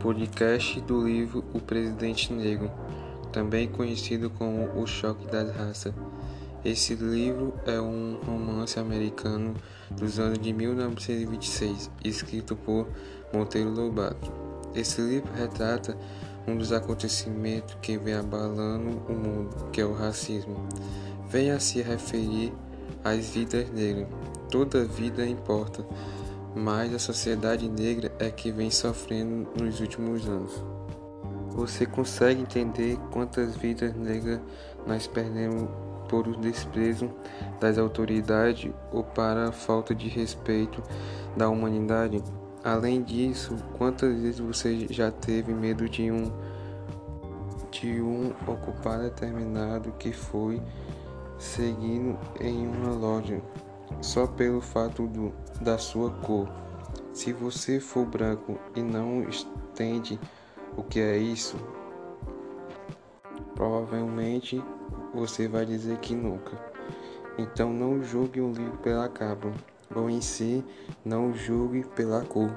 podcast do livro O Presidente Negro, também conhecido como O Choque das Raças. Esse livro é um romance americano dos anos de 1926, escrito por Monteiro Lobato. Esse livro retrata um dos acontecimentos que vem abalando o mundo, que é o racismo. Vem a se referir às vidas negras. Toda vida importa mas a sociedade negra é que vem sofrendo nos últimos anos. Você consegue entender quantas vidas negras nós perdemos por o desprezo das autoridades ou para a falta de respeito da humanidade? Além disso, quantas vezes você já teve medo de um de um ocupar determinado que foi seguindo em uma loja só pelo fato do, da sua cor. Se você for branco e não entende o que é isso, provavelmente você vai dizer que nunca. Então não julgue um livro pela capa, ou em si, não julgue pela cor.